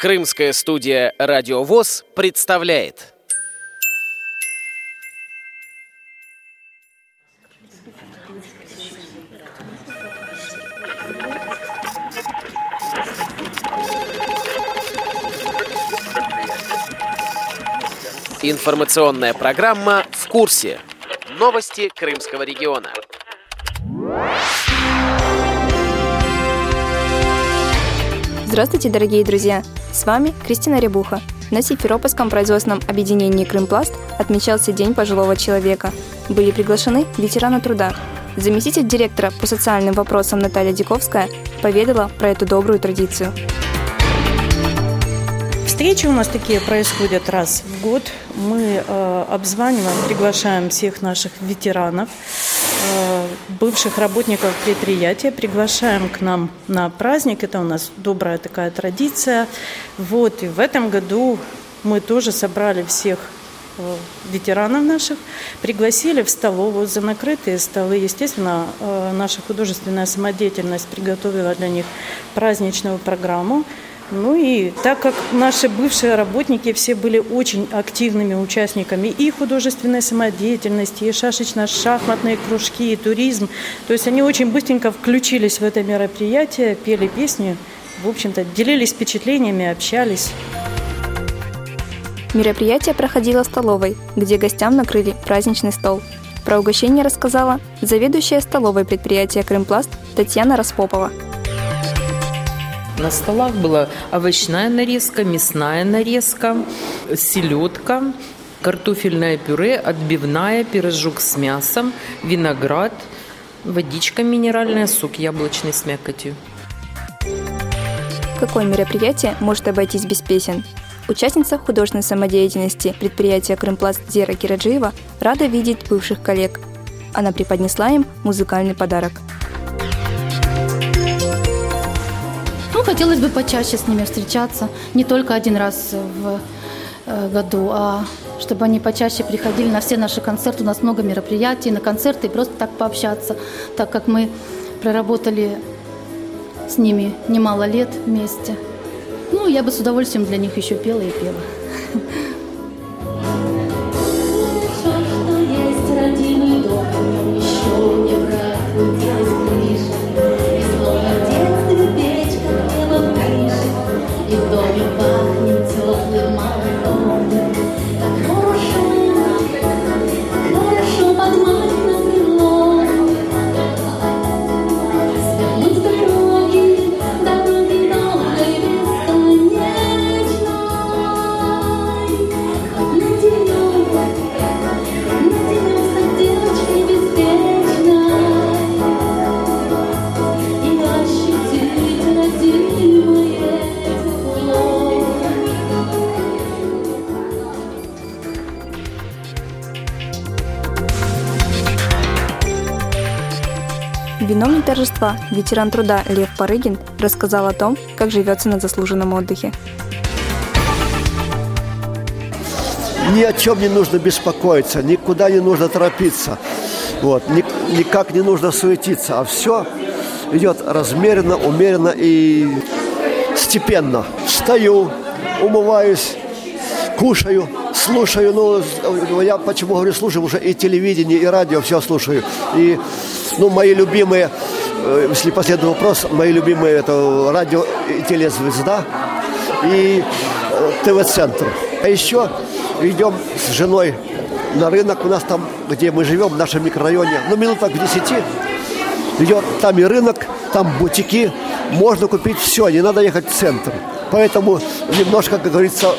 Крымская студия «Радио ВОЗ» представляет. Информационная программа «В курсе». Новости Крымского региона. Здравствуйте, дорогие друзья! С вами Кристина Рябуха. На Симферопольском производственном объединении «Крымпласт» отмечался День пожилого человека. Были приглашены ветераны труда. Заместитель директора по социальным вопросам Наталья Диковская поведала про эту добрую традицию. Встречи у нас такие происходят раз в год. Мы э, обзваниваем, приглашаем всех наших ветеранов, бывших работников предприятия, приглашаем к нам на праздник. Это у нас добрая такая традиция. Вот, и в этом году мы тоже собрали всех э, ветеранов наших, пригласили в столовую за накрытые столы. Естественно, э, наша художественная самодеятельность приготовила для них праздничную программу. Ну и так как наши бывшие работники все были очень активными участниками и художественной самодеятельности, и шашечно-шахматные кружки, и туризм, то есть они очень быстренько включились в это мероприятие, пели песни, в общем-то, делились впечатлениями, общались. Мероприятие проходило в столовой, где гостям накрыли праздничный стол. Про угощение рассказала заведующая столовой предприятия «Крымпласт» Татьяна Распопова – на столах была овощная нарезка, мясная нарезка, селедка, картофельное пюре, отбивная, пирожок с мясом, виноград, водичка минеральная, сок яблочный с мякотью. Какое мероприятие может обойтись без песен? Участница художественной самодеятельности предприятия «Крымпласт» Зера Кираджиева рада видеть бывших коллег. Она преподнесла им музыкальный подарок – хотелось бы почаще с ними встречаться, не только один раз в э, году, а чтобы они почаще приходили на все наши концерты. У нас много мероприятий, на концерты и просто так пообщаться, так как мы проработали с ними немало лет вместе. Ну, я бы с удовольствием для них еще пела и пела. e Виновник торжества, ветеран труда Лев Парыгин рассказал о том, как живется на заслуженном отдыхе. Ни о чем не нужно беспокоиться, никуда не нужно торопиться, вот, ни, никак не нужно суетиться, а все идет размеренно, умеренно и степенно. Встаю, умываюсь, кушаю, слушаю, ну, я почему говорю, слушаю уже и телевидение, и радио, все слушаю. И ну, мои любимые, э, если последний вопрос, мои любимые это радио и телезвезда и э, ТВ-центр. А еще идем с женой на рынок у нас там, где мы живем, в нашем микрорайоне, ну, минуток в десяти. Идет там и рынок, там бутики, можно купить все, не надо ехать в центр. Поэтому немножко, как говорится,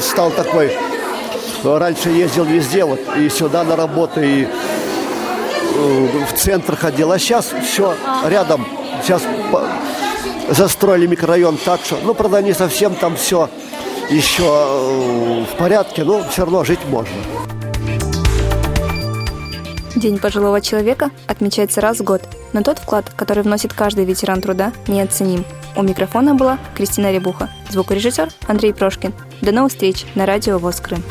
стал такой, раньше ездил везде, вот, и сюда на работу, и в центр ходил, а сейчас все рядом. Сейчас застроили микрорайон так, что, ну, правда, не совсем там все еще э, в порядке, но все равно жить можно. День пожилого человека отмечается раз в год, но тот вклад, который вносит каждый ветеран труда, неоценим. У микрофона была Кристина Рябуха, звукорежиссер Андрей Прошкин. До новых встреч на радио ВОЗ Крым.